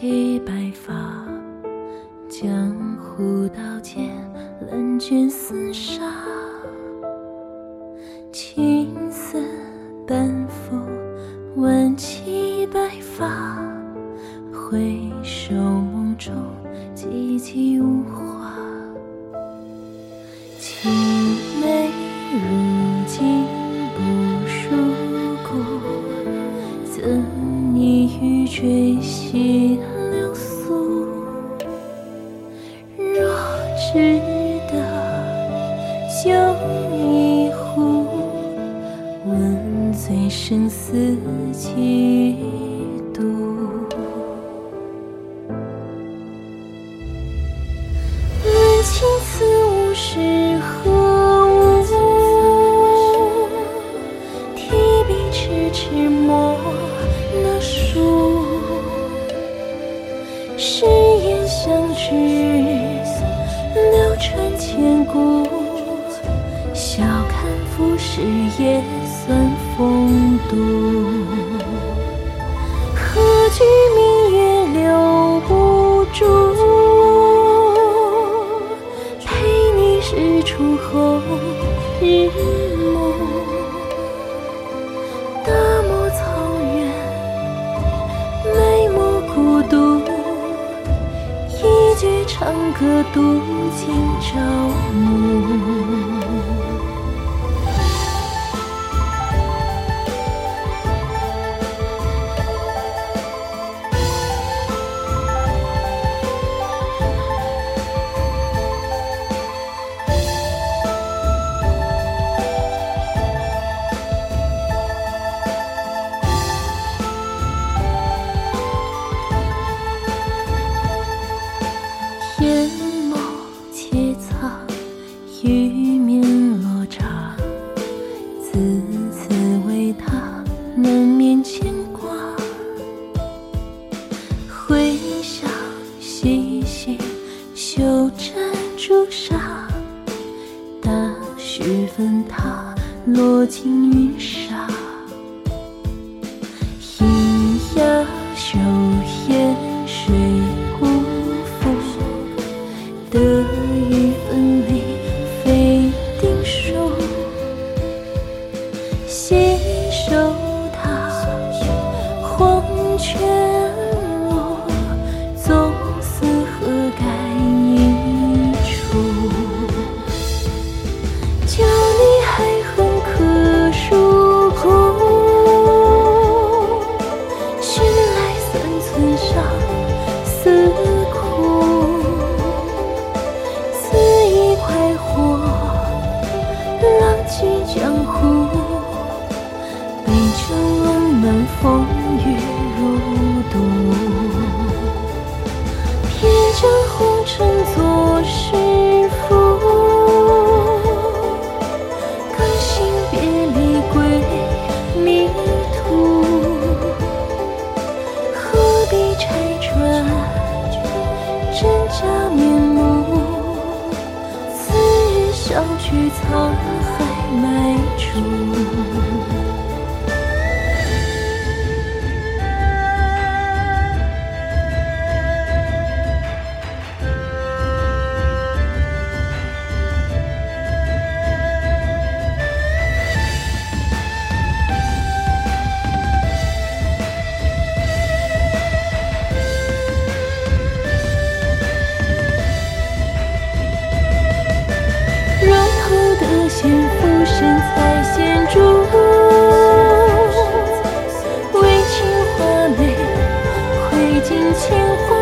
起白发，江湖刀剑，冷卷厮杀，青丝半拂，挽起白发，回首梦中，寂寂无话。青只得酒一壶，问醉生死几是也算风度。何惧明月留不住？陪你日出后日暮。大漠草原，美墨孤独。一句长歌渡今朝细细修栈朱砂，大雪纷沓落尽云沙。喑哑休咽水无负，得与分离非定数。携手他，黄泉三寸上思苦。似一块火，浪迹江湖，杯酒冷暖风于沧海埋处。的仙妇身采仙珠，为情画眉，绘尽铅华。